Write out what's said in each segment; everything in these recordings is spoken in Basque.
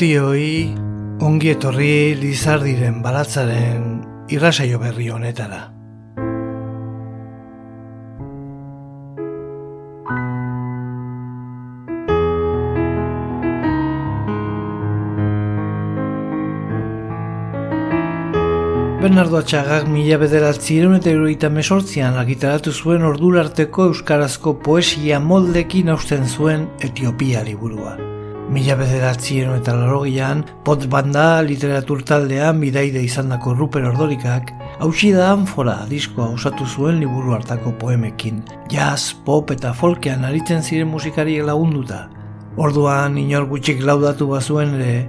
Guztioi ongi etorri Lizardiren balatzaren irrasaio berri honetara. Bernardo Atxagak mila bederatzi eta eroita mesortzian argitaratu zuen ordularteko euskarazko poesia moldekin hausten zuen Etiopia liburua. Mila bederatzien eta larogian, pot banda literatur taldean bidaide izan dako Ruper Ordorikak, hausi da anfora diskoa osatu zuen liburu hartako poemekin, jazz, pop eta folkean aritzen ziren musikariek lagunduta. Orduan, inor gutxik laudatu bazuen ere,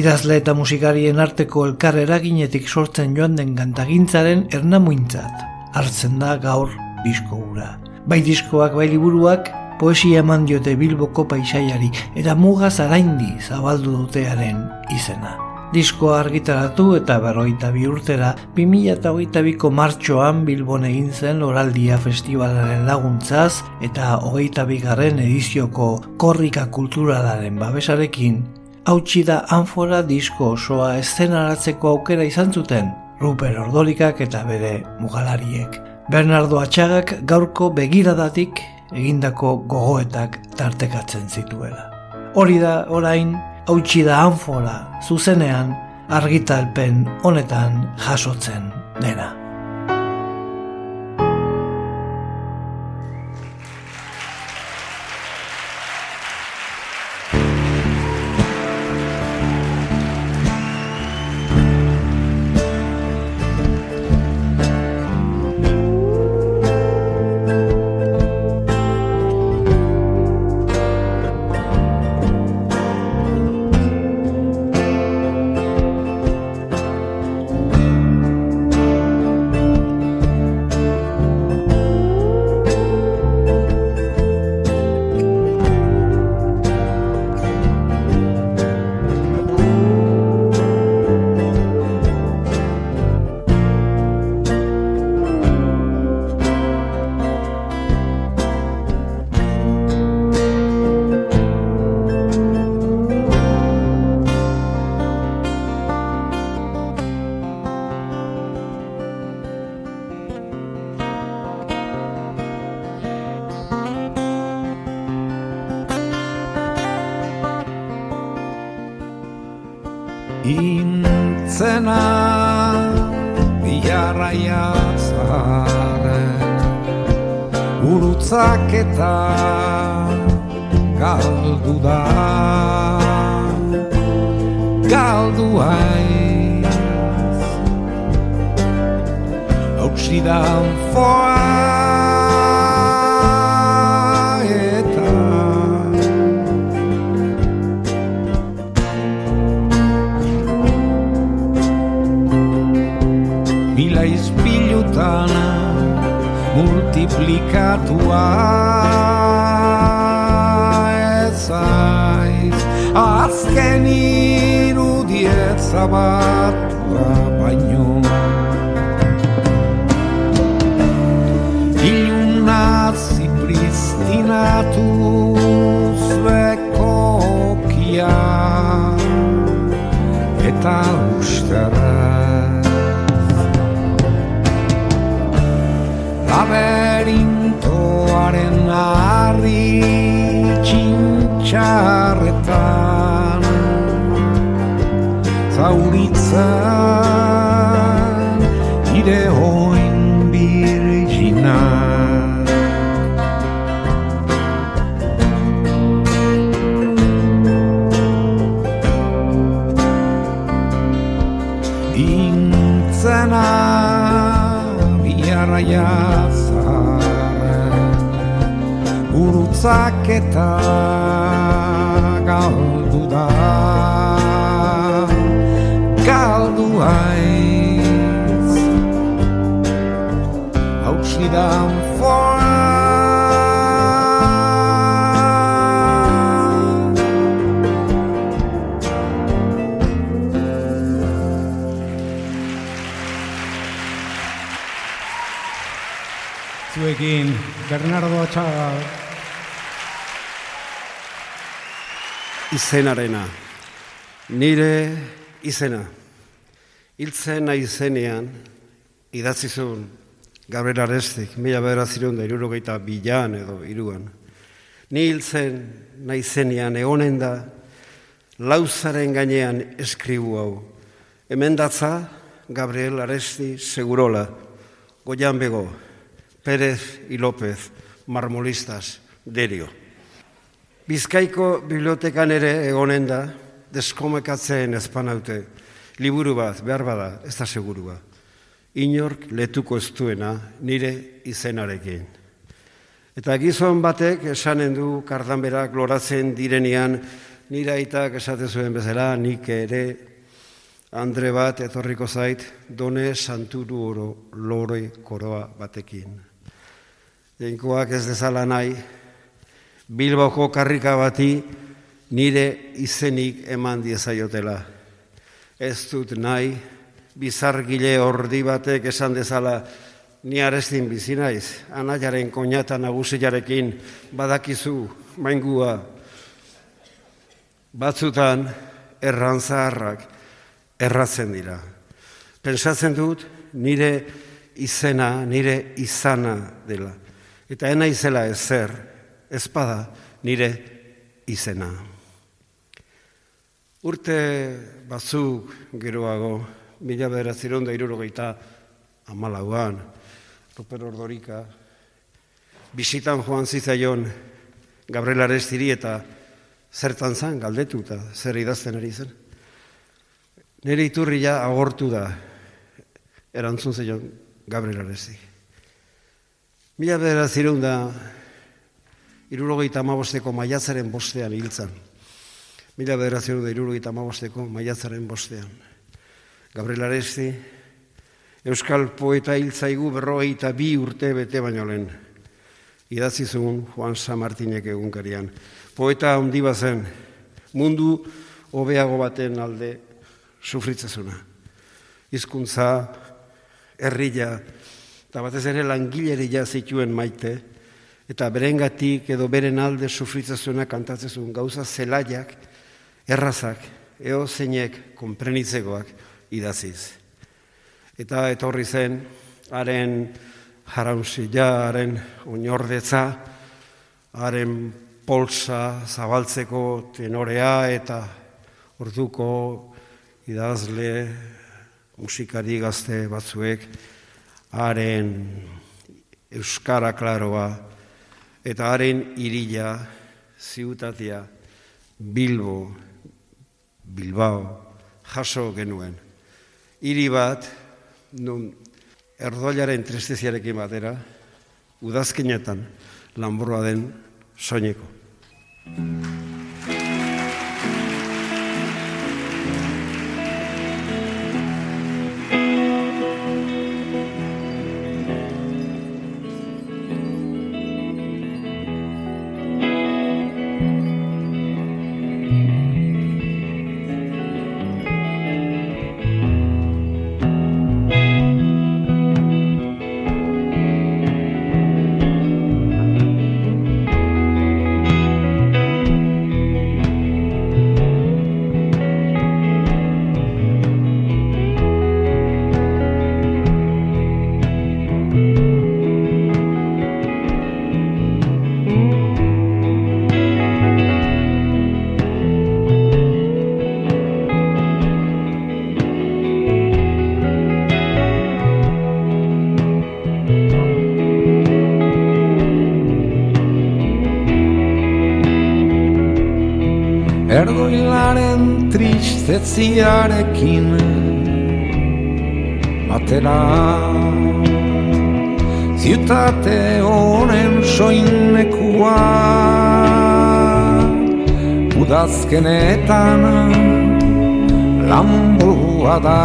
idazle eta musikarien arteko elkar eraginetik sortzen joan den gantagintzaren ernamuintzat, hartzen da gaur disko gura. Bai diskoak, bai liburuak, poesia eman diote bilboko paisaiari eta muga zaraindi zabaldu dutearen izena. Diskoa argitaratu eta berroita bi urtera, 2008ko martxoan Bilbon egin zen oraldia festivalaren laguntzaz eta hogeita bigarren edizioko korrika kulturalaren babesarekin, hautsi da anfora disko osoa eszenaratzeko aukera izan zuten, Ruper Ordolikak eta bere mugalariek. Bernardo Atxagak gaurko begiradatik egindako gogoetak tartekatzen zituela. Hori da orain hautsi da anfora zuzenean argitalpen honetan jasotzen dena. garraia zaren Urutzak eta galdu da. Galdu haiz. Hauksidan foa. komplikatua ez zaiz azken irudiet zabatua baino. Iluna zipristinatu zueko kia eta ustara laberintoaren harri txintxarretan zauritzen gozaketa galdu da. Galdu aiz hautsi da Zuekin, Bernardo Atxaga. Izenarena, nire izena. Hiltzen izenean, idatzizun Gabriel Arestik, mila behar ziren da irurogeita bilan edo iruan. Ni hiltzen naizenean egonen da, lauzaren gainean eskribu hau. Hemen datza, Gabriel Aresti segurola, goian bego, Pérez y López, marmolistas, derio. Bizkaiko bibliotekan ere egonen da, deskomekatzen ezpanaute, liburu bat, behar bada, ez da segurua. Inork letuko ez duena nire izenarekin. Eta gizon batek esanen du kardanberak loratzen direnean, nire aitak esate zuen bezala, nik ere Andre bat etorriko zait, done santuru oro lore koroa batekin. Jainkoak ez dezala nahi, Bilboko karrika bati nire izenik eman diezaiotela. Ez dut nahi, bizargile ordi batek esan dezala, ni arestin bizi naiz, anaiaren koñata nagusiarekin badakizu maingua. Batzutan errantzaharrak erratzen dira. Pensatzen dut nire izena, nire izana dela eta ena izela ezer, ezpada nire izena. Urte batzuk geroago, mila bederatzen da irurogeita amalauan, Ruper Ordorika, bisitan joan zitzaion Gabriel Arestiri eta zertan zan galdetu eta zer idazten ari zen. Nire iturria agortu da, erantzun zeion Gabriel Arestiri. Mila bedera zireun da, irurogeita amabosteko maiatzaren bostean hiltzan. Mila bedera zireun da, irurogeita amabosteko maiatzaren bostean. Gabriel Aresti, Euskal poeta hiltzaigu berrogeita bi urte bete baino lehen. Idatzi zuen Juan San Martinek egunkarian. Poeta handi bazen, mundu hobeago baten alde sufritzezuna. Hizkuntza, herrila, eta batez ere langileria zituen maite, eta berengatik edo beren alde sufritzazuna kantatzezun gauza zelaiak, errazak, eo zeinek konprenitzegoak idaziz. Eta etorri zen, haren jarausila, haren oinordetza, haren polsa zabaltzeko tenorea eta orduko idazle musikari gazte batzuek haren euskara klaroa, eta haren irila, ziutatia, Bilbo, Bilbao, jaso genuen. Hiri bat, nun erdoilaren tristeziarekin batera, udazkinetan lanburua den soineko. Ziarekin batera. Ziutate honen soinekua udazkenetan lambua da.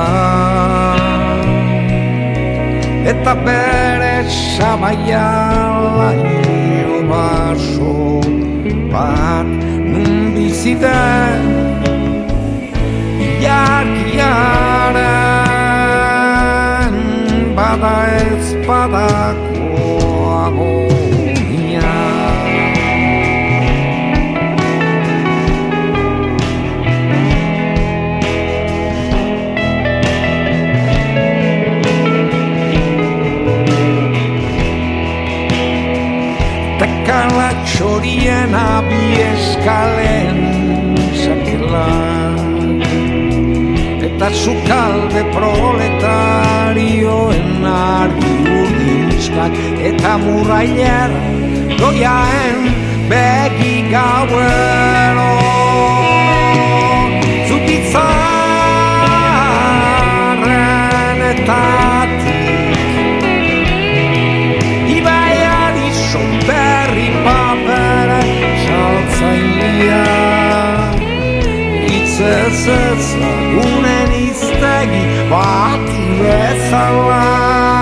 Eta bere sabaia laio baso bat nun biziden jarkiaren bada ez badakoago Tekala txorien abi eskalen sakela Eta sukalde proletarioen argi urdinskak Eta murrailer goiaen begi gauero iztegi bati bezala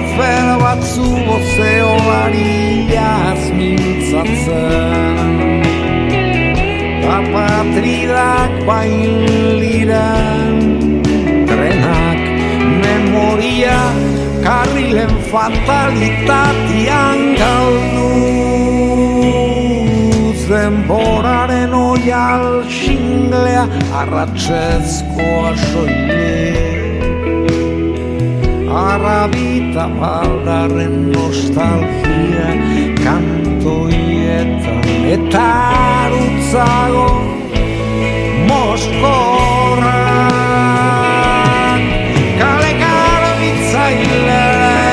Sofer batzu bozeo ariaz mintzatzen Papatrilak bain liren Trenak memoria karrilen fatalitatian galdu. Zenboraren oial xinglea arratsezkoa soilik Arrabita baldarren nostalgia kantoietan eta arutzago moskorrak kale garbitzailean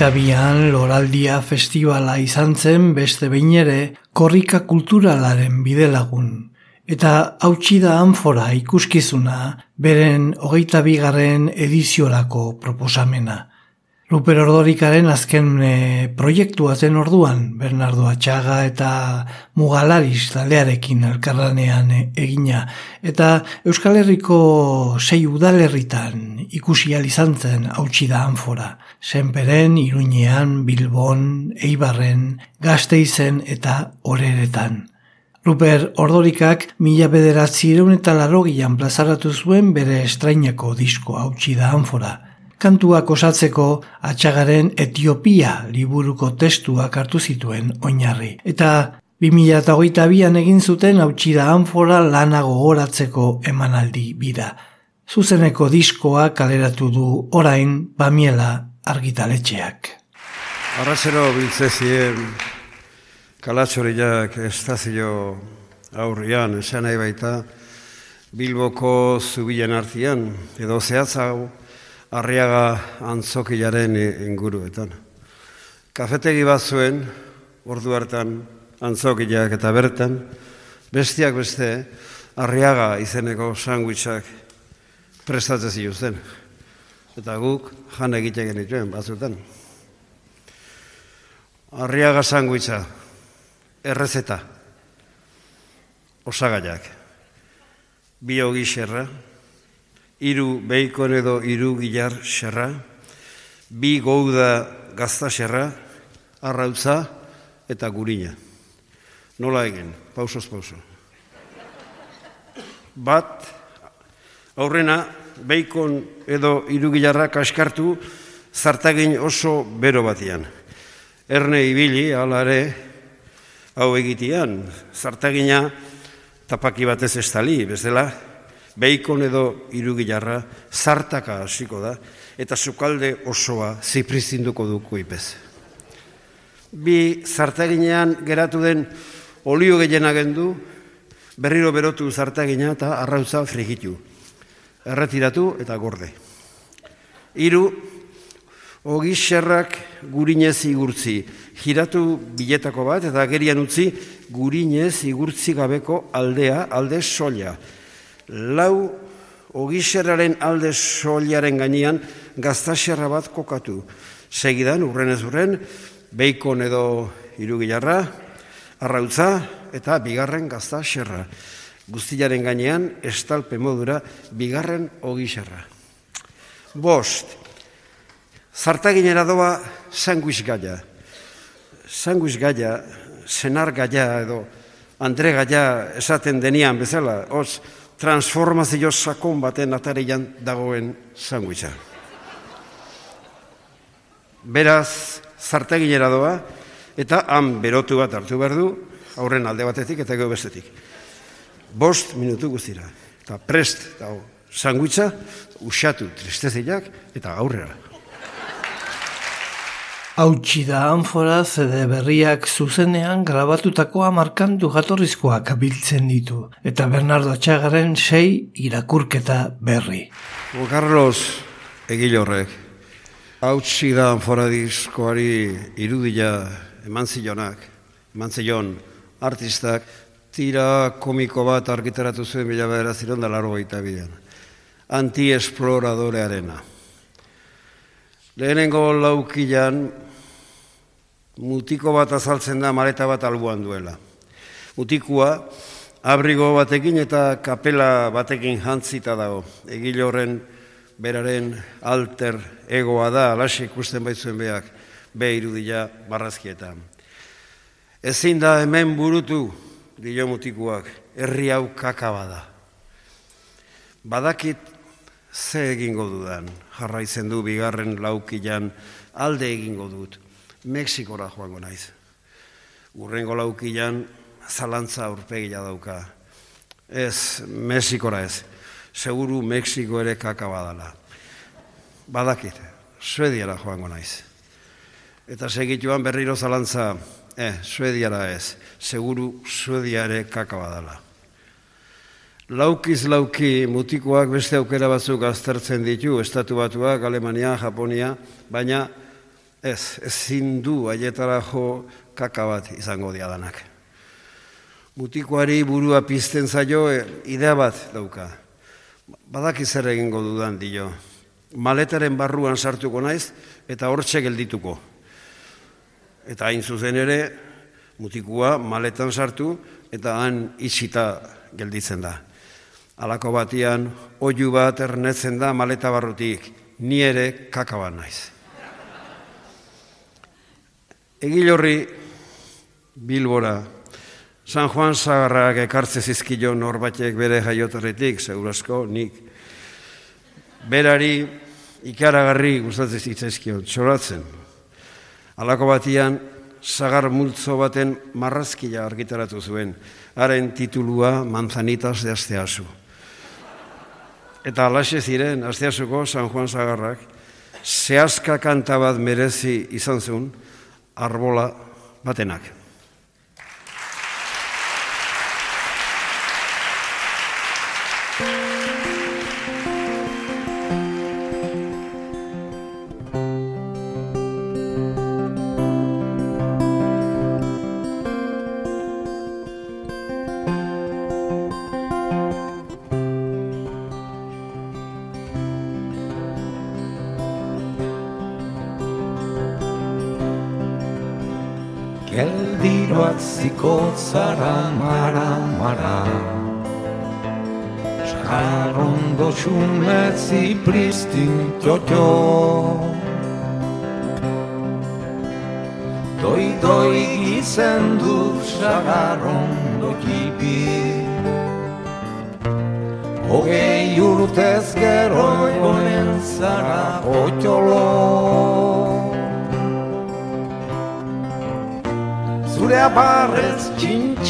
2022an Loraldia Festivala izan zen beste behin ere korrika kulturalaren bidelagun. Eta hautsi da anfora ikuskizuna beren hogeita bigarren ediziorako proposamena. Ruper Ordorikaren azken e, proiektua zen orduan, Bernardo Atxaga eta Mugalaris taldearekin elkarlanean egina. Eta Euskal Herriko sei udalerritan ikusi izan zen hautsi da anfora. Senperen, Iruñean, Bilbon, Eibarren, Gasteizen eta Oreretan. Ruper Ordorikak mila bederatzireun eta larogian plazaratu zuen bere estrainako disko hautsi da anfora. Kantuak osatzeko atxagaren Etiopia liburuko testuak hartu zituen oinarri. Eta 2008an egin zuten hautsi da anfora lana gogoratzeko emanaldi bida. Zuzeneko diskoa kaleratu du orain bamiela argitaletxeak. Arrazero biltzezien kalatxoriak estazio aurrian, esan nahi baita, Bilboko zubilen artian, edo zehatzau, arriaga antzokilaren inguruetan. Kafetegi bat zuen, ordu hartan antzokilak eta bertan, bestiak beste, arriaga izeneko sandwichak prestatzen ziuzen. Eta guk jan egiten genituen batzutan. Arriaga sandwicha, errezeta, osagaiak, bi hogi xerra, iru beikon edo iru gilar xerra, bi gouda gazta xerra, arrautza eta gurina. Nola egin, pausoz pauso. Bat, aurrena, beikon edo iru gilarra kaskartu, zartagin oso bero batian. Erne ibili, alare, hau egitean, zartagina tapaki batez estali, bezala, beikon edo irugilarra zartaka hasiko da, eta sukalde osoa ziprizinduko duko ipez. Bi zartaginean geratu den olio gehiena gendu, berriro berotu zartagina eta arrautza frigitu. Erretiratu eta gorde. Hiru Ogixerrak gurinez igurtzi, giratu biletako bat eta gerian utzi gurinez igurtzi gabeko aldea, alde solia. Lau ogixerraren alde soliaren gainean gaztaxerra bat kokatu. Segidan, urren ez urren, beikon edo irugilarra, arrautza eta bigarren gaztaxerra. Guztilaren gainean, estalpe modura, bigarren ogixerra. Bost, Zartaginera doa sanguiz gaia. Sanguiz gaia, senar gaia edo andre gaia esaten denian bezala, hoz transformazio sakon baten atarian dagoen sanguiza. Beraz, zartaginera doa, eta han berotu bat hartu behar du, aurren alde batetik eta gero bestetik. Bost minutu guztira. Eta prest, eta sanguitza, usatu tristeziak eta aurrera. Hautsi da anfora zede berriak zuzenean grabatutakoa markantu jatorrizkoak biltzen ditu, eta Bernardo Txagaren sei irakurketa berri. O Carlos Egilorrek, hautsi da anfora diskoari irudia eman zilonak, eman zilon artistak, tira komiko bat argitaratu zuen bila behar ziron da laro gaita bidean. Anti-esploradorearena. Lehenengo laukilan mutiko bat azaltzen da maleta bat albuan duela. Mutikua abrigo batekin eta kapela batekin jantzita dago. Egile horren beraren alter egoa da, alaxe ikusten baitzuen beak, be irudia barrazkietan. Ezin da hemen burutu, dio mutikuak, herri hau kakaba da. Badakit ze egingo dudan, jarraitzen du bigarren laukilan alde egingo dut. Mexikora joango naiz. Urrengo laukilan zalantza urpegia dauka. Ez, Mexikora ez. Seguru Mexiko ere kaka badala. Badakit, Suediara joango naiz. Eta segituan berriro zalantza, eh, Suediara ez. Seguru Suedia ere kaka badala. Laukiz lauki mutikoak beste aukera batzuk aztertzen ditu, estatu batuak, Alemania, Japonia, baina Ez, ezin du aietara jo kaka bat izango diadanak. Mutikoari burua pizten zaio e, idea bat dauka. Badak zer egingo dudan dio. Maletaren barruan sartuko naiz eta hortxe geldituko. Eta hain zuzen ere, mutikua maletan sartu eta han itxita gelditzen da. Alako batian, oiu bat ernetzen da maleta barrutik, ni ere kakaban naiz. Egilorri Bilbora San Juan Zagarrak ekartze zizkio norbatek bere jaiotarretik, segurasko, nik. Berari ikaragarri gustatzen zitzaizkion, txoratzen. Alako batian, sagar multzo baten marrazkia argitaratu zuen, haren titulua manzanitas de asteasu. Eta alaxe ziren, asteasuko San Juan Zagarrak, zehazka kanta bat merezi izan zuen, arbola batenak. Mara mara Sagarrondo xumetzi pristin txotxo Doi doi gizen du sagarrondo jipi Hogei urtez gero egonen zara otxolo zure aparrez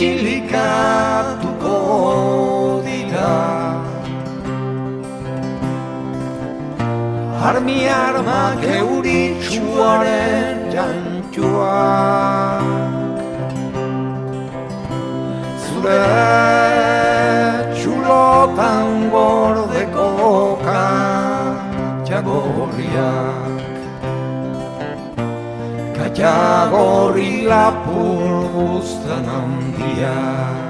txintxilikatuko dira Armi armak euritxuaren jantxua Zure txulotan gordeko katxagorriak. Katxagorri lapur guztan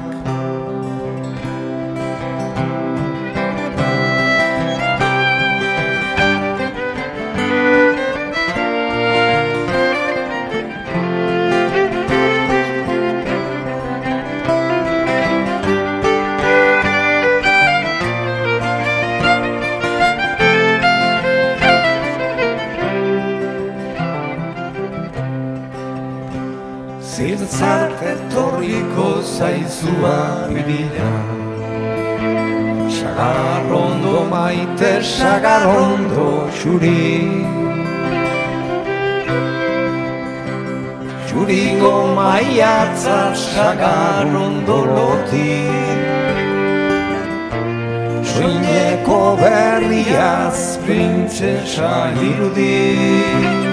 zaizua bidea Sagarrondo maite, sagarrondo xuri Xurigo maiatza, sagarrondo loti. Soineko berriaz, printzesa irudi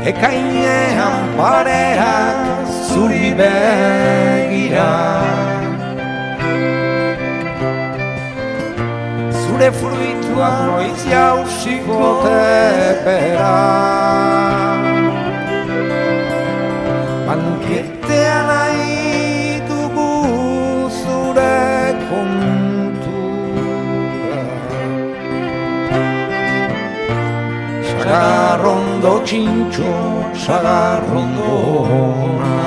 Ekainean pareak zuri begira. Zure fruitua noiz jausiko tepera Sagarrondo txintxo, sagarrondo ona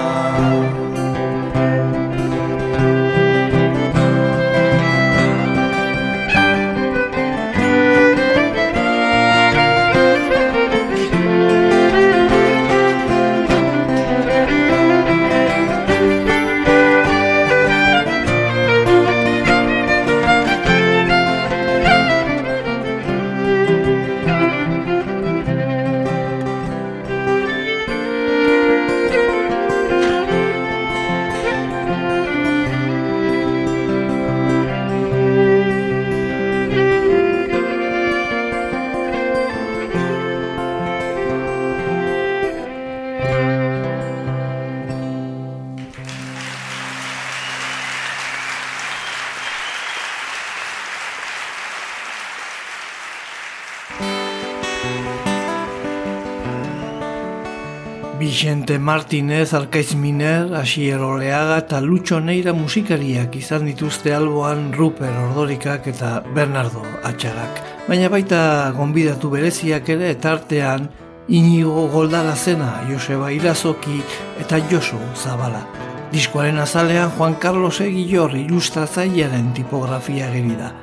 Vicente Martinez, Arkaiz Miner, Asier Oleaga eta Lucho Neira musikariak izan dituzte alboan Ruper Ordorikak eta Bernardo Atxagak. Baina baita gonbidatu bereziak ere eta artean Inigo Goldala zena, Joseba Irazoki eta Josu Zabala. Diskoaren azalean Juan Carlos Egillor ilustratzailearen tipografia geri da.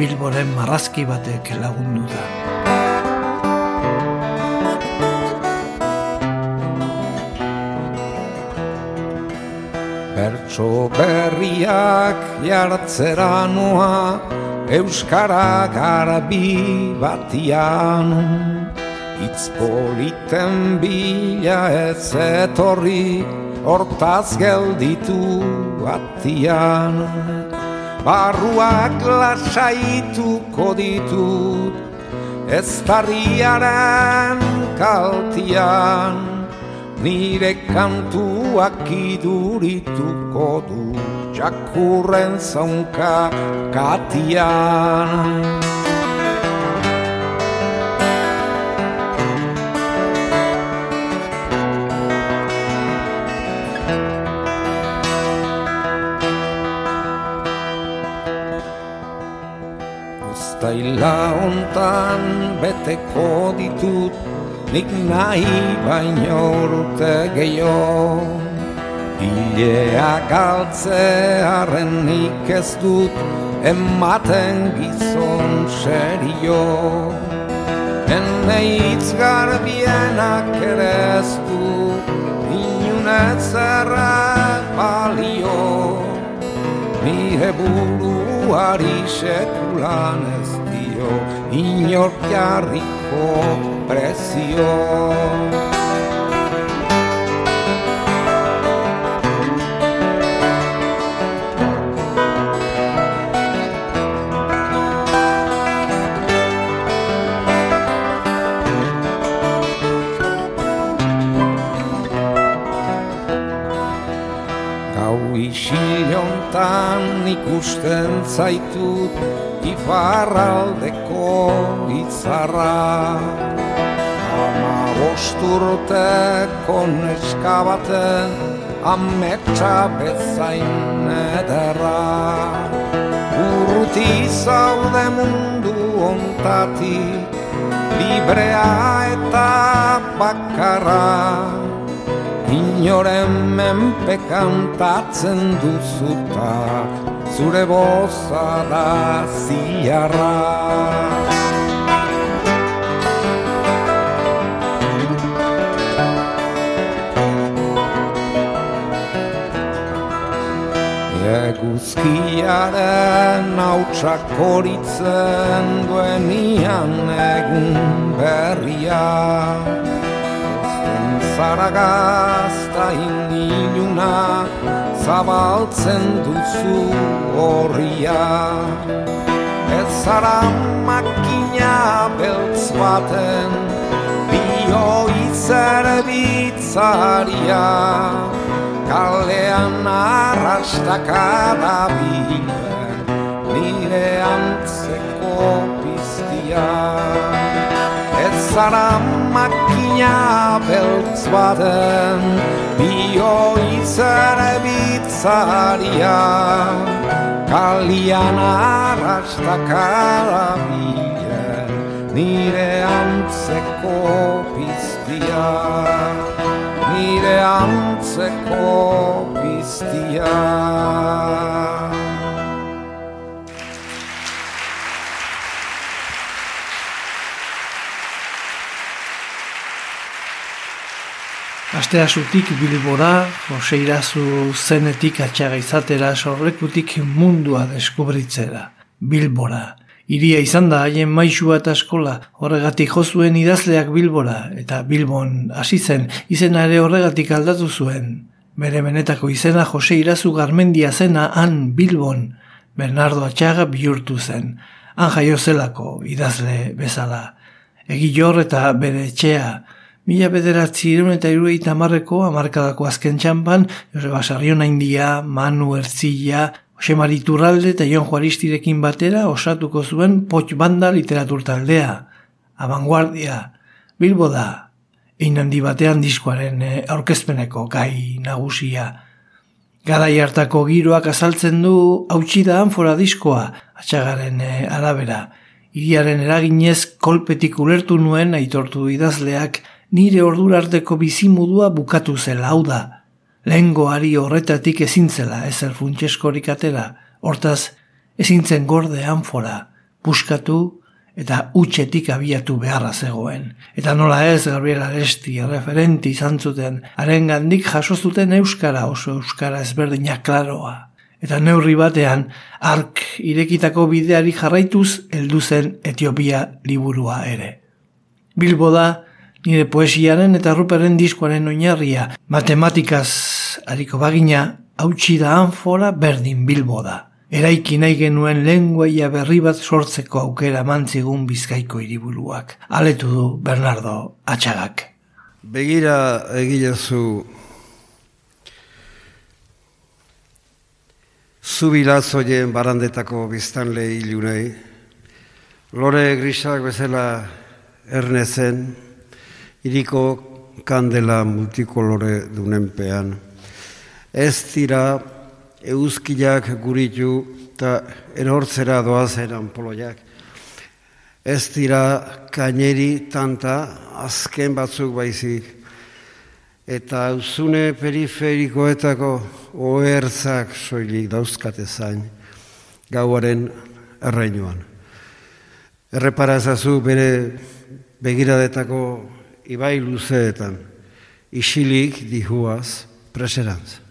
Bilboren marrazki batek lagunduta. Bertso berriak jartzera noa Euskara garbi batian. Itz politen bila ez etorri Hortaz gelditu batian. Barruak lasaituko ditut Ez tarriaren kaltian nire kantuak idurituko du jakurren zaunka katian. Uztaila ontan beteko ditut nik nahi baino urte gehiago. Ilea galtzearen nik ez dut ematen gizon serio. Hene hitz garbienak ere ez du inunez balio. Nire buruari sekulan ez dio inork jarriko prezio Gau isiliontan ikusten zaitut Ifarraldeko izarra Ama bosturteko neska baten Ametsa bezain ederra. Urruti zaude mundu ontatik Librea eta bakarra. Inoren menpe kantatzen duzuta Zure boza da ziarra. Eguzkiaren hautsak horitzen duen ian egun berria Zara gazta iniluna zabaltzen duzu horria Ez zara makina beltz baten bio bitzaria. Kalean arrastakara bilen nire antzeko piztia. Ez zara makina beltz baten bio bitzaria Kalian arrastakara bilen nire antzeko piztia nire antzeko piztia. Astea zutik bilbora, Jose Irazu zenetik atxaga izatera sorrekutik mundua deskubritzera. Bilbora. Iria izan da haien maixua eta eskola, horregatik jozuen idazleak bilbora, eta bilbon hasi zen, izena ere horregatik aldatu zuen. Bere benetako izena Jose Irazu Garmendia zena han bilbon, Bernardo Atxaga bihurtu zen. Han jaio zelako idazle bezala. Egi jor eta bere etxea, Mila bederatzi irun eta irueita amarreko amarkadako azken txampan, Joseba Sarriona India, Manu Erzilla, Jose Mariturralde eta Jon Juaristirekin batera osatuko zuen Poch Banda literatur taldea. Abanguardia, Bilbo da, egin handi batean diskoaren aurkezpeneko gai nagusia. Garai hartako giroak azaltzen du hautsi da anfora diskoa, atxagaren arabera. Iriaren eraginez kolpetik ulertu nuen aitortu idazleak nire ordurarteko bizimudua bukatu zela hau da. Lehengoari horretatik ezintzela ezer funtseskorik atera, hortaz ezintzen gorde anfora, buskatu eta utxetik abiatu beharra zegoen. Eta nola ez Gabriel Aresti referenti izan zuten, haren gandik jasozuten euskara oso euskara ezberdinak klaroa. Eta neurri batean, ark irekitako bideari jarraituz heldu zen Etiopia liburua ere. Bilbo da, nire poesiaren eta ruperen diskoaren oinarria, matematikaz hariko bagina, hautsi da anfora berdin Bilbo da eraiki nahi genuen lenguaia berri bat sortzeko aukera mantzigun bizkaiko hiriburuak. Aletu du Bernardo Atxagak. Begira egilezu zubilatzoien barandetako biztanle ilunei, lore grisak bezala ernezen, iriko kandela multikolore dunenpean. Ez dira euskilak guritu eta erortzera doazen anpoloiak. Ez dira kaineri tanta azken batzuk baizik. Eta uzune periferikoetako oertzak soilik dauzkate zain gauaren erreinuan. Errepara ezazu bere begiradetako ibai luzeetan, isilik dihuaz preserantz.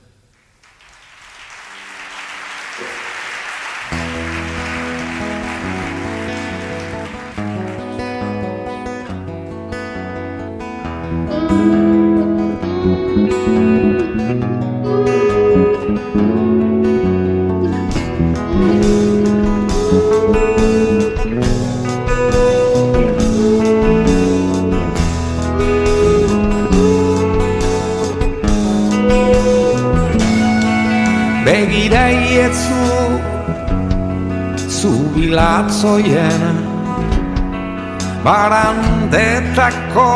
Zoien barandetako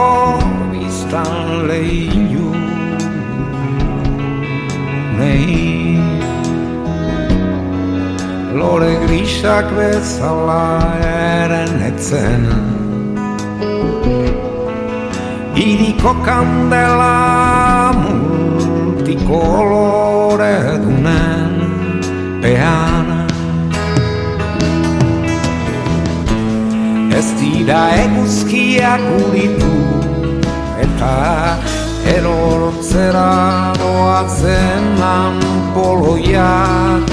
biztan lehiu nei lore grisak bezala eren etzen. Iriko kandela multikolore dunen pean dira eguzkiak uritu eta erortzera doatzen anpoloiak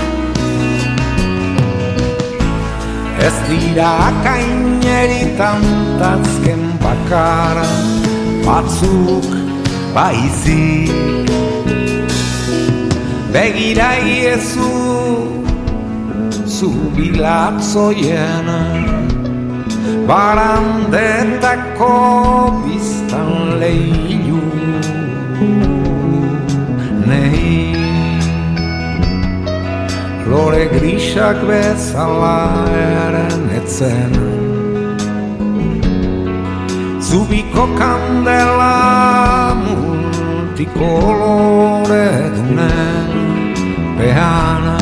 Ez dira akaineri tantazken bakara batzuk baizik. Begira iezu zubilatzoienak barandetako biztan lehilu nei. Lore grisak bezala eren etzen zubiko kandela multikolore dunen behana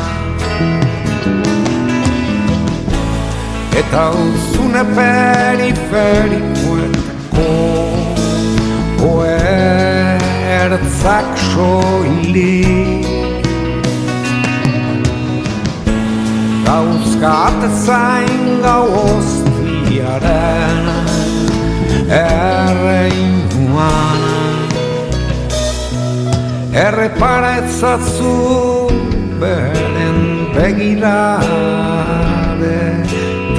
eta uzune periferikoetako oertzak soilik Gauzkat zain gau ostiaren erreinuan Erreparetzatzu beren begirade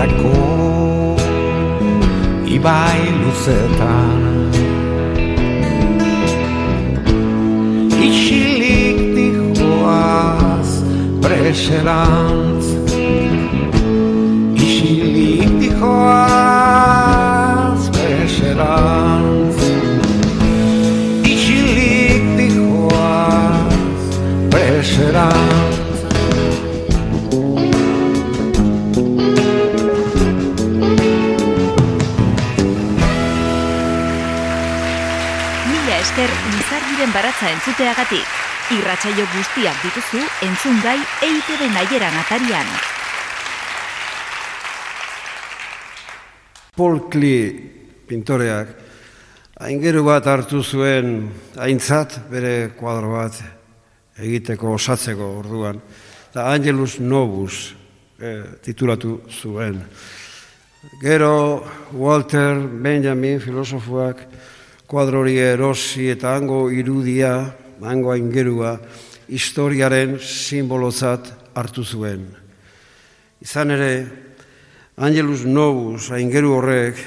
Tako ibai luzetan. Isilik dihoaz preserantz Isilik dihoaz preserantz Isilik dihoaz preserantz baratza entzuteagatik. Irratsaio guztiak dituzu entzun gai EITB naieran atarian. Paul Klee pintoreak aingeru bat hartu zuen aintzat bere kuadro bat egiteko osatzeko orduan. Eta Angelus Novus eh, titulatu zuen. Gero Walter Benjamin filosofoak kuadrori erosi eta hango irudia, hango aingerua, historiaren simbolozat hartu zuen. Izan ere, Angelus Novus aingeru horrek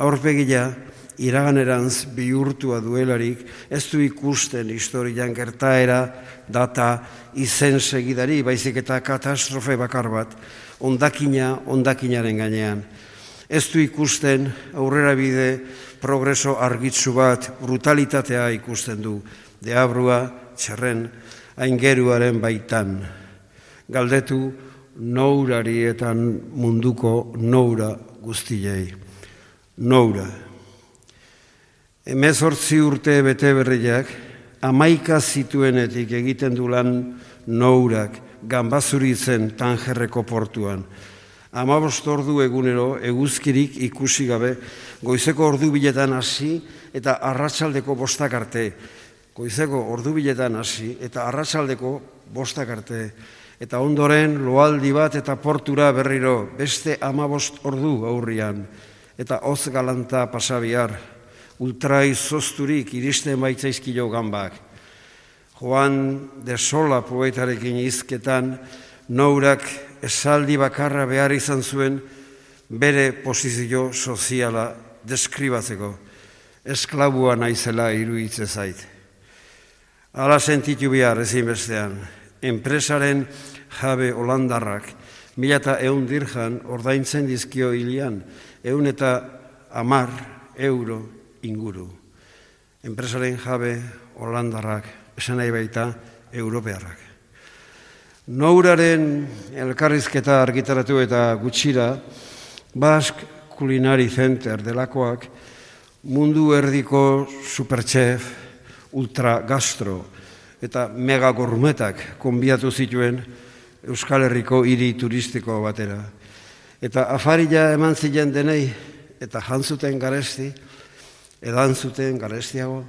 aurpegila iraganerantz bihurtua duelarik ez du ikusten historian gertaera data izen segidari baizik eta katastrofe bakar bat ondakina ondakinaren gainean ez du ikusten aurrera bide progreso argitzu bat brutalitatea ikusten du deabrua txerren aingeruaren baitan galdetu nourarietan munduko noura guztiei. Noura. Hemezortzi urte bete berriak, amaika zituenetik egiten du lan nourak, gambazuritzen tanjerreko portuan. Amabost ordu egunero, eguzkirik ikusi gabe, goizeko ordu biletan hasi eta arratsaldeko bostak arte. Goizeko ordu biletan hasi eta arratsaldeko bostak arte eta ondoren loaldi bat eta portura berriro beste amabost ordu aurrian, eta hoz galanta pasabiar, ultrai zozturik iristen baitzaizkilo gambak. Joan de Sola poetarekin izketan, nourak esaldi bakarra behar izan zuen bere posizio soziala deskribatzeko, esklabua naizela iruitze zait. Ala sentitu behar ezin bestean, enpresaren jabe holandarrak, mila eta eun dirjan ordaintzen dizkio hilian, eun eta amar euro inguru. Enpresaren jabe holandarrak, esan nahi baita, europearrak. Nouraren elkarrizketa argitaratu eta gutxira, Bask Culinary Center delakoak, mundu erdiko superchef, ultra gastro, eta mega gormetak konbiatu zituen Euskal Herriko hiri turistiko batera. Eta afarila eman ziren denei, eta jantzuten garesti, edan zuten garestiago,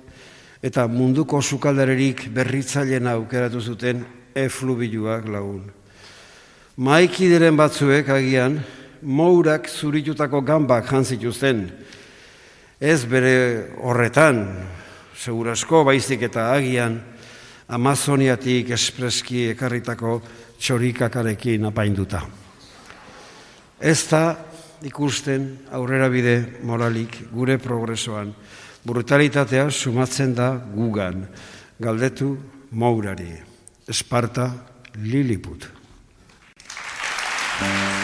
eta munduko sukaldarerik berritzailen aukeratu zuten eflubiluak lagun. Maikideren batzuek agian, mourak zuritutako gambak jantzituzten, ez bere horretan, segurasko baizik eta agian, Amazoniatik espreski ekarritako txorikakarekin apainduta. Ez da ikusten aurrera bide moralik gure progresoan, brutalitatea sumatzen da gugan, galdetu mourari, Esparta Lilliput. Mm.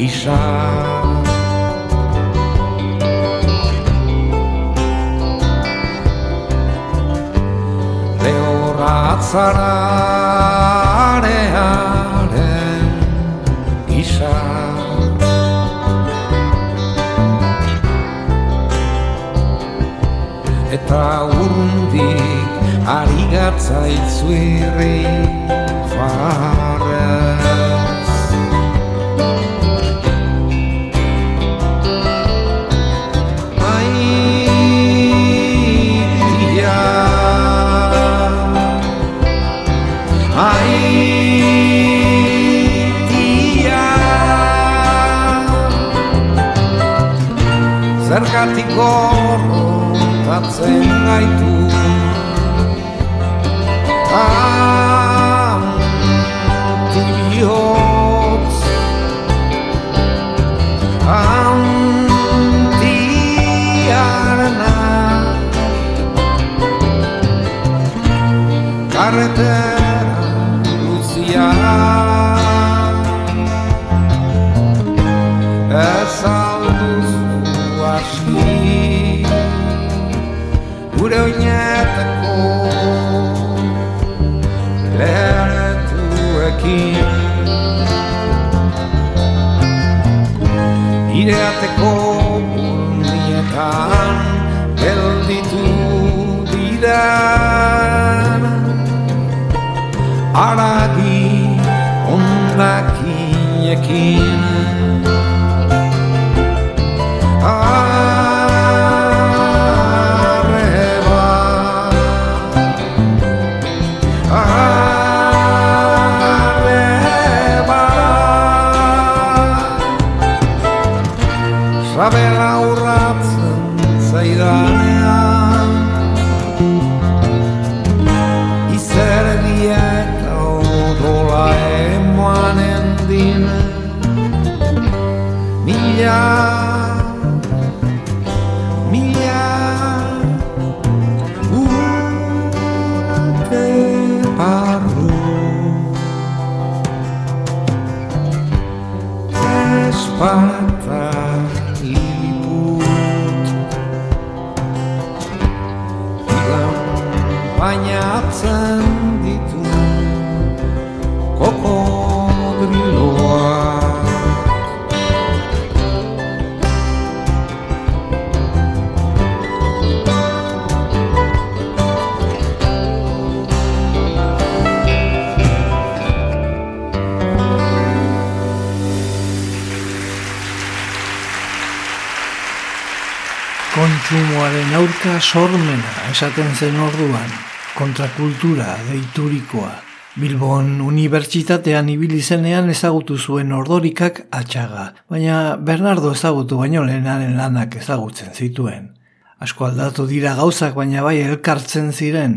gisa Lehorra atzararearen gisa. Eta urrundik ari gatzaitzu irri fara gorrotatzen gaitu esaten zen orduan, kontrakultura deiturikoa. Bilbon unibertsitatean ibili zenean ezagutu zuen ordorikak atxaga, baina Bernardo ezagutu baino lehenaren lanak ezagutzen zituen. Asko aldatu dira gauzak, baina bai elkartzen ziren,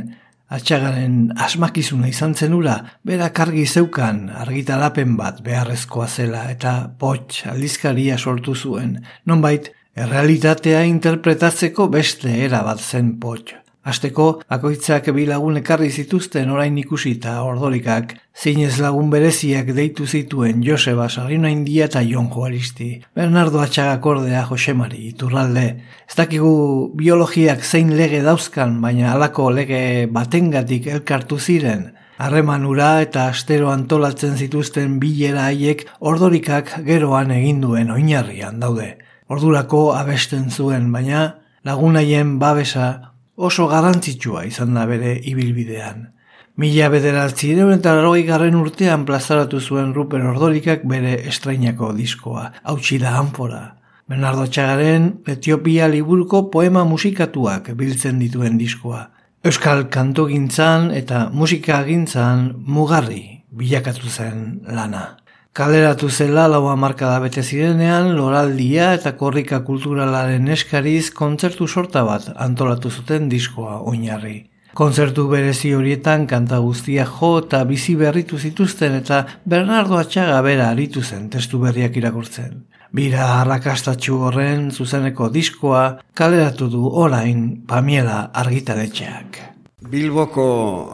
atxagaren asmakizuna izan zenura, berak argi zeukan argitarapen bat beharrezkoa zela eta potx aldizkaria sortu zuen, nonbait errealitatea interpretatzeko beste era bat zen potx. Azteko, bakoitzak bi lagun ekarri zituzten orain ikusita ordorikak, zinez lagun bereziak deitu zituen Joseba Sarino India eta Jon Juaristi. Bernardo Atxagak ordea Josemari, iturralde. Ez dakigu biologiak zein lege dauzkan, baina halako lege batengatik elkartu ziren. Harremanura eta astero antolatzen zituzten bilera haiek ordorikak geroan egin duen oinarrian daude. Ordurako abesten zuen, baina lagunaien babesa oso garrantzitsua izan da bere ibilbidean. Mila bederatzi eta larogei garren urtean plazaratu zuen Ruper Ordorikak bere estrainako diskoa, hautsi da hanfora. Bernardo Txagaren Etiopia liburuko poema musikatuak biltzen dituen diskoa. Euskal kantogintzan eta musikagintzan mugarri bilakatu zen lana. Kaleratu zela lau hamarkada bete zirenean, loraldia eta korrika kulturalaren eskariz kontzertu sorta bat antolatu zuten diskoa oinarri. Kontzertu berezi horietan kanta guztia jo eta bizi berritu zituzten eta Bernardo Atxaga bera aritu zen testu berriak irakurtzen. Bira arrakastatxu horren zuzeneko diskoa kaleratu du orain Pamiela argitaletxeak. Bilboko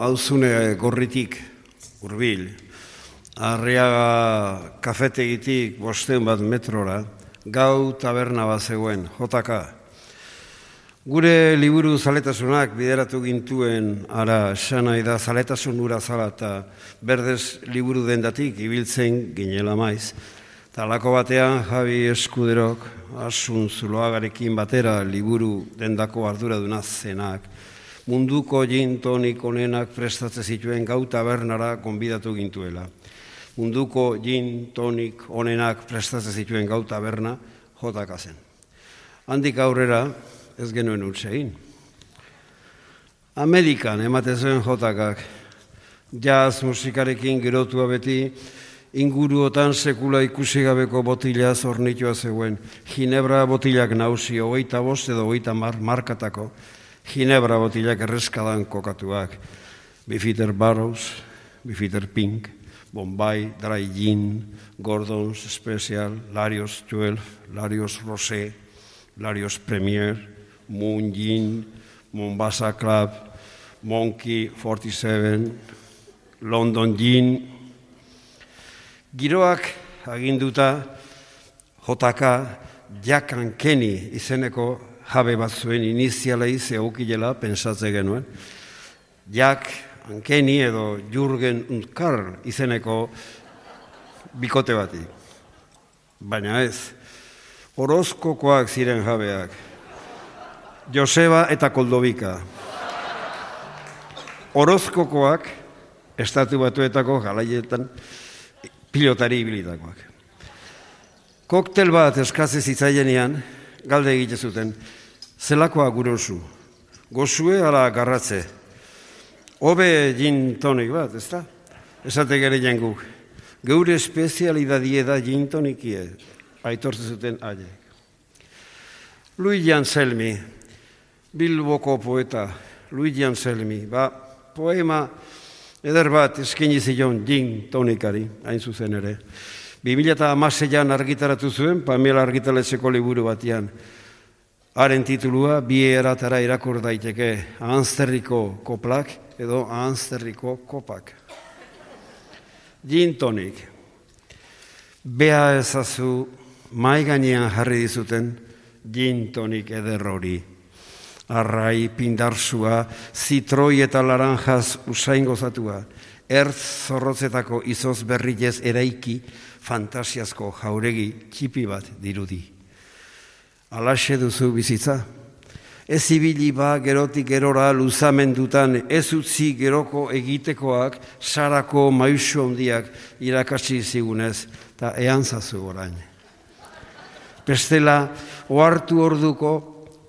hauzune gorritik, urbil, Arriaga kafetegitik bosten bat metrora, gau taberna bat zegoen, jotaka. Gure liburu zaletasunak bideratu gintuen ara sanai da zaletasun ura zala eta berdez liburu dendatik ibiltzen ginela maiz. Talako batean Javi Eskuderok asun zuloagarekin batera liburu dendako arduraduna zenak. Munduko gin tonik onenak prestatze zituen gau tabernara konbidatu gintuela munduko gin tonik onenak prestatzen zituen gau taberna jotaka zen. Handik aurrera ez genuen utzein. Amerikan ematen zuen jotakak jazz musikarekin gerotua beti inguruotan sekula ikusi gabeko botila zornitua zegoen. Ginebra botilak nausi, hogeita bost edo hogeita mar, markatako. Ginebra botilak erreskadan kokatuak. Bifiter Barrows, Bifiter Pink, Bombay, Dry Gin, Gordon's Special, Larios 12, Larios Rosé, Larios Premier, Moon Gin, Mombasa Club, Monkey 47, London Gin. Giroak aginduta JK Jakan Kenny izeneko jabe bat zuen inizialei zeukilela pensatze genuen. Jack Ankeni edo Jurgen und Karl izeneko bikote bati. Baina ez, orozkokoak ziren jabeak. Joseba eta Koldobika. Orozkokoak, estatu batuetako galaietan, pilotari ibilitakoak. Koktel bat eskaze zitzaienean, galde egite zuten, zelakoa gurosu, gozue ala garratze, Obe gin tonik bat, ez da? Esate gere jenguk. Geure espezialidadie da gin tonikie, aitortzen zuten aiek. Luigi Anselmi, Bilboko poeta, Luigi Anselmi, ba, poema eder bat eskini zion gin tonikari, hain zuzen ere. 2006an argitaratu zuen, Pamela argitaletzeko liburu batean. Haren titulua, bi eratara irakor daiteke, anzterriko koplak, edo ahanzterriko kopak. Gin tonik. Bea ezazu mai gainean jarri dizuten gin tonik ederrori. Arrai, pindarsua, zitroi eta laranjaz usain gozatua, ertz zorrotzetako izoz berriez eraiki fantasiazko jauregi txipi bat dirudi. Alaxe duzu bizitza? ez ibili ba gerotik gerora luzamendutan ez utzi geroko egitekoak sarako maisu handiak irakatsi zigunez eta ean zazu orain. Bestela, ohartu orduko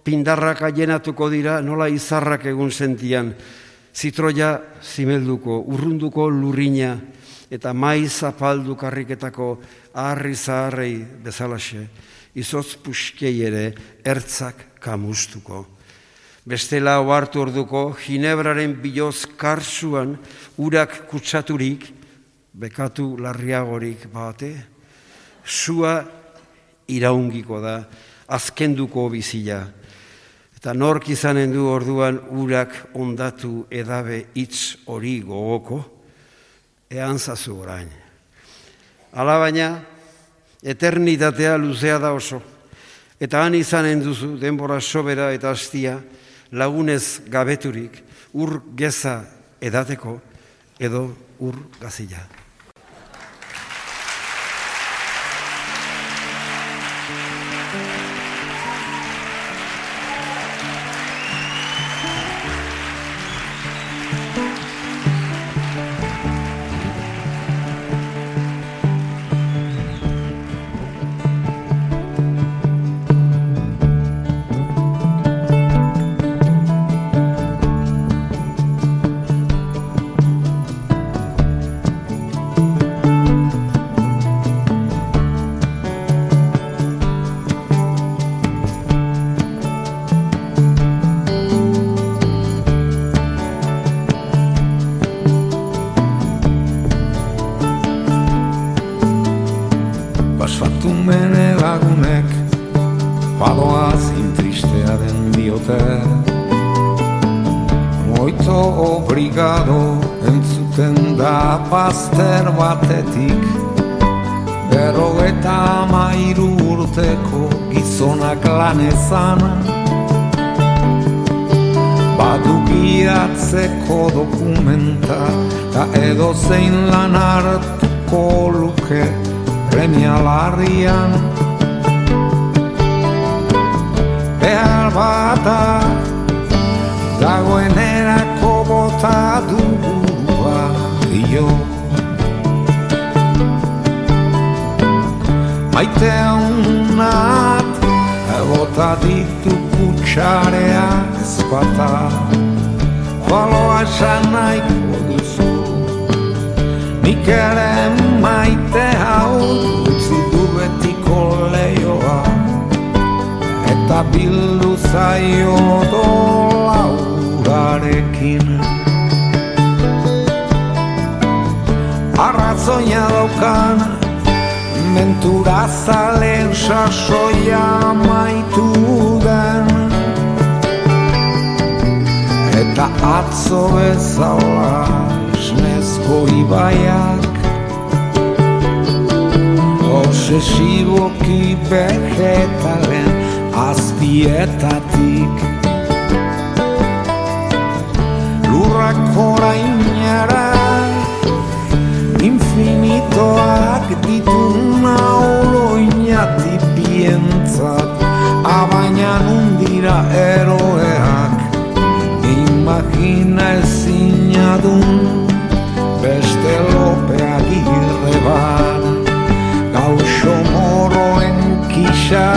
pindarrak aienatuko dira nola izarrak egun sentian, zitroia zimelduko, urrunduko lurrina eta maiz apaldu karriketako harri zaharrei bezalaxe, izotz puskei ere ertzak kamustuko. Bestela oartu orduko, Ginebraren biloz karsuan urak kutsaturik, bekatu larriagorik bate, sua iraungiko da, azkenduko bizila. Eta nork izanen du orduan urak ondatu edabe hitz hori gogoko, ean zazu orain. Alabaina, eternitatea luzea da oso. Eta han izanen duzu denbora sobera eta hastia lagunez gabeturik ur geza edateko edo ur gazila. Nezan Badugiatzeko dokumenta Ta edo zein lan hartuko luke Premia larrian Behar bata Dagoen bota dugua Io. Maite honat bota ditu kutsarea ezpata Baloa esan nahiko duzu Nik ere maite hau utzi du betiko leioa Eta bildu zaio dola urarekin Arrazoia daukan mentura zalen sasoia maitu den Eta atzo bezala esnezko ibaiak Obsesiboki vegetalen azpietatik Lurrak orainara Infinitoak dituna oloinati pientzat Abaina nundira eroeak Imagina ezinadun beste lopea girre bat Gauxo moroen kisa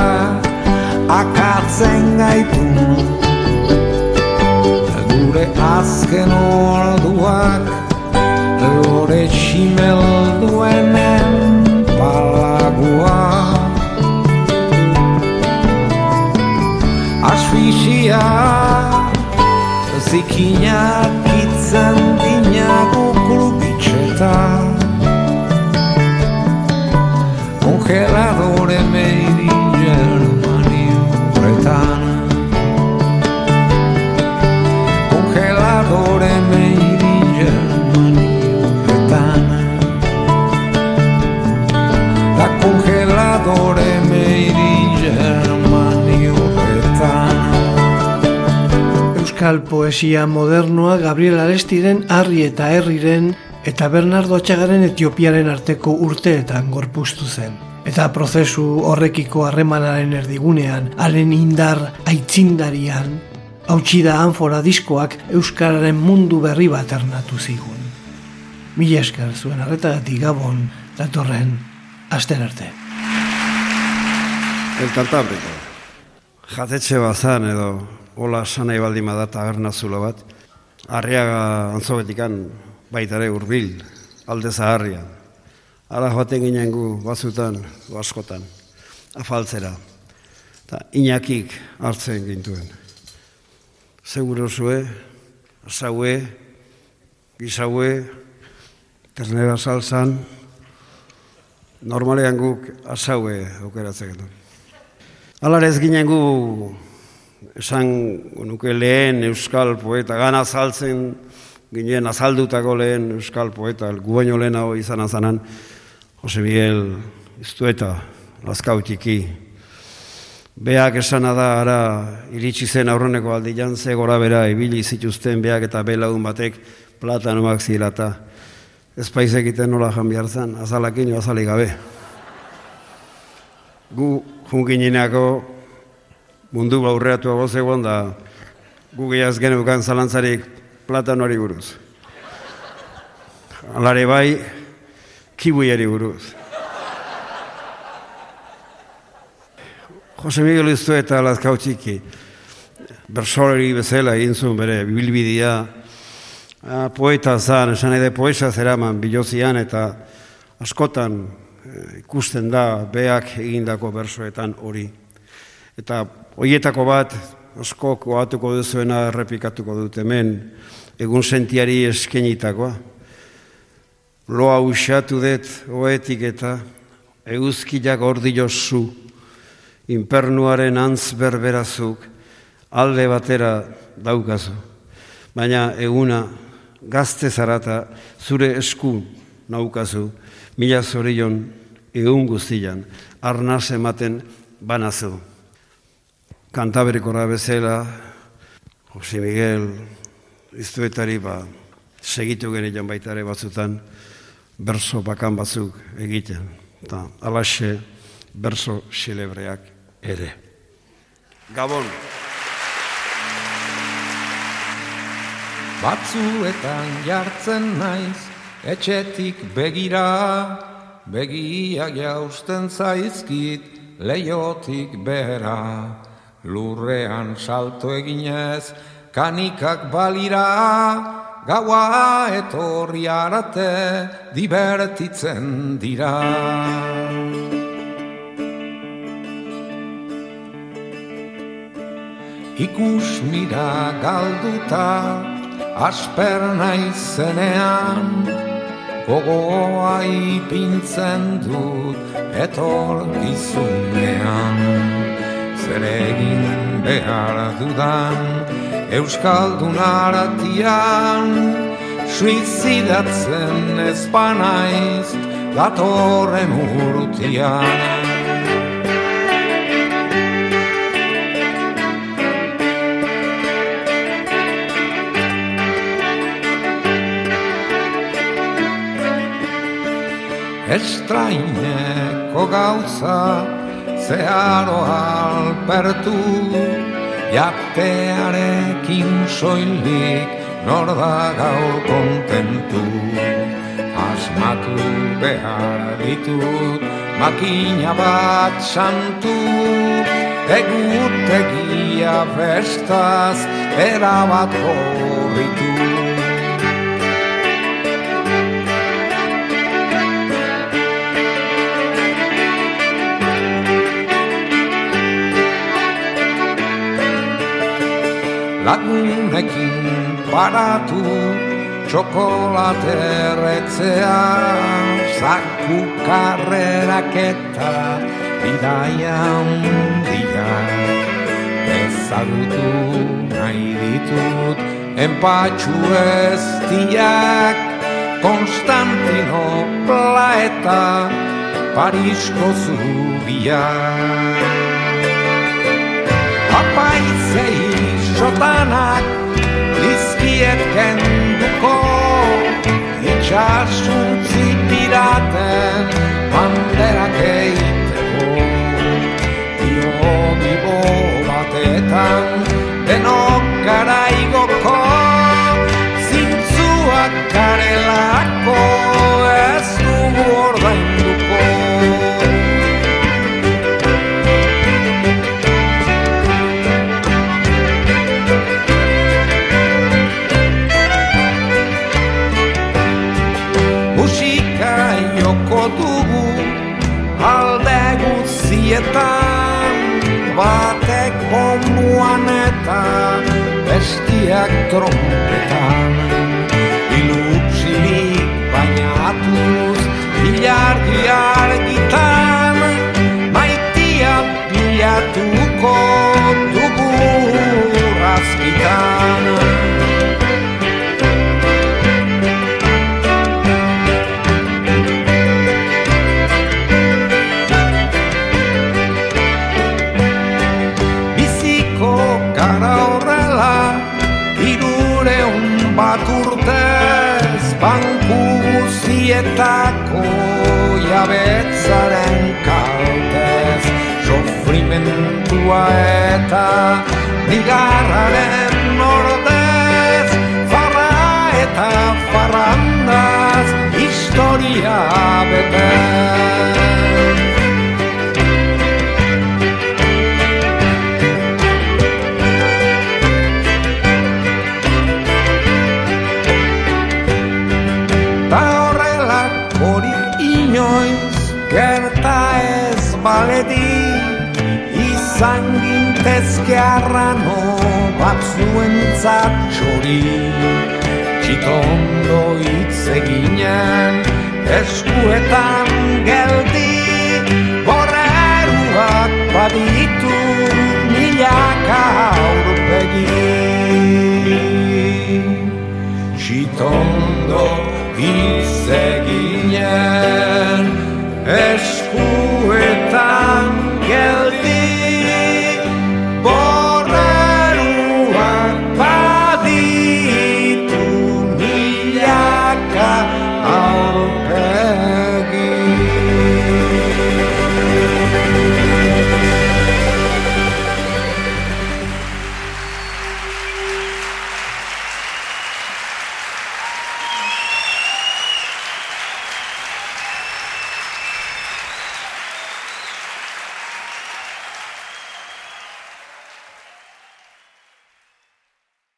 akatzen gaitu Gure azken orduak lore tximel Asfixia zikinak itzen dinago klubitxeta Congeladore Euskal poesia modernoa Gabriel Arestiren Harri eta Herriren eta Bernardo Atxagaren Etiopiaren arteko urteetan gorpuztu zen. Eta prozesu horrekiko harremanaren erdigunean, haren indar aitzindarian, hautsi da anfora diskoak Euskararen mundu berri bat ernatu zigun. Mila esker zuen arretagatik gabon datorren aster arte. El Cantábrico. Jatetxe bazan edo hola sanai baldin bada taberna zulo bat. Arriaga antzobetikan baita ere hurbil alde zaharrian. Ara joaten ginen gu bazutan, gu askotan, afaltzera. Eta inakik hartzen gintuen. Seguro zue, asaue, gisaue, ternera salzan, normalean guk asaue aukeratzen genuen. Alar ez ginen gu esan nuke lehen euskal poeta, gana azaltzen ginen azaldutako lehen euskal poeta, gu baino lehen hau izan azanan, Jose Miguel Iztueta, Lazkautiki. Beak esana da, ara, iritsi zen aurreneko aldian, ze gora bera, ibili zituzten beak eta belagun batek platanoak zilata. Ez paiz egiten nola jan behar zen, azalakin azalik gabe. Gu junkininako mundu baurreatu hau zegoen da gu gehiaz geneukan zalantzarik platanoari buruz. Alare bai, kibuiari buruz. Jose Miguel Iztu eta Lazkau txiki, bersolari bezala egin zuen bere bibilbidia, ah, poeta zan, esan edo poesa zeraman bilozian eta askotan eh, ikusten da beak egindako bersoetan hori. Eta hoietako bat, asko koatuko duzuena errepikatuko dut hemen, egun sentiari eskenitakoa. Loa usatu dut oetik eta eguzkilak ordi josu, inpernuaren antz berberazuk, alde batera daukazu. Baina eguna gazte zarata zure esku naukazu, mila zorion egun guztian, arnaz ematen banazu. Kantaberikora bezala, Jose Miguel, iztuetari ba, segitu genitan baita ere batzutan, berso bakan batzuk egiten. Eta alaxe berso xilebreak ere. Gabon. Batzuetan jartzen naiz, etxetik begira, begiak jausten zaizkit, leiotik bera. Lurrean salto eginez, kanikak balira, gaua etorri arate divertitzen dira. Ikus mira galduta asper naizenean gogoa ipintzen dut etor zer egin behar dudan Euskaldun aratian Suizidatzen ezpanaiz Datorren urtian Estraineko gauza Zeharo alpertu Jatearekin soilik nor da gaur kontentu. Asmatu behar ditut makina bat santu Egutegia festaz erabat horritu lagunekin paratu txokolate erretzea zaku karrerak eta bidaia hundiak ezagutu nahi ditut empatxu ez diak Konstantino plaeta Parisko zubiak Apaizei sotanak Lizkiet kenduko Itxasuntzi piraten Banderak eiteko Dio bibo batetan Denok gara batek bombuan eta bestiak trompetan guzietako jabetzaren kaltez sofrimentua eta bigarraren ordez farra eta farrandaz historia betez garrano batzuen zatxori Txitondo hitz eginen eskuetan geldi Borreruak baditu milaka aurpegi. Txitondo hitz eginen eskuetan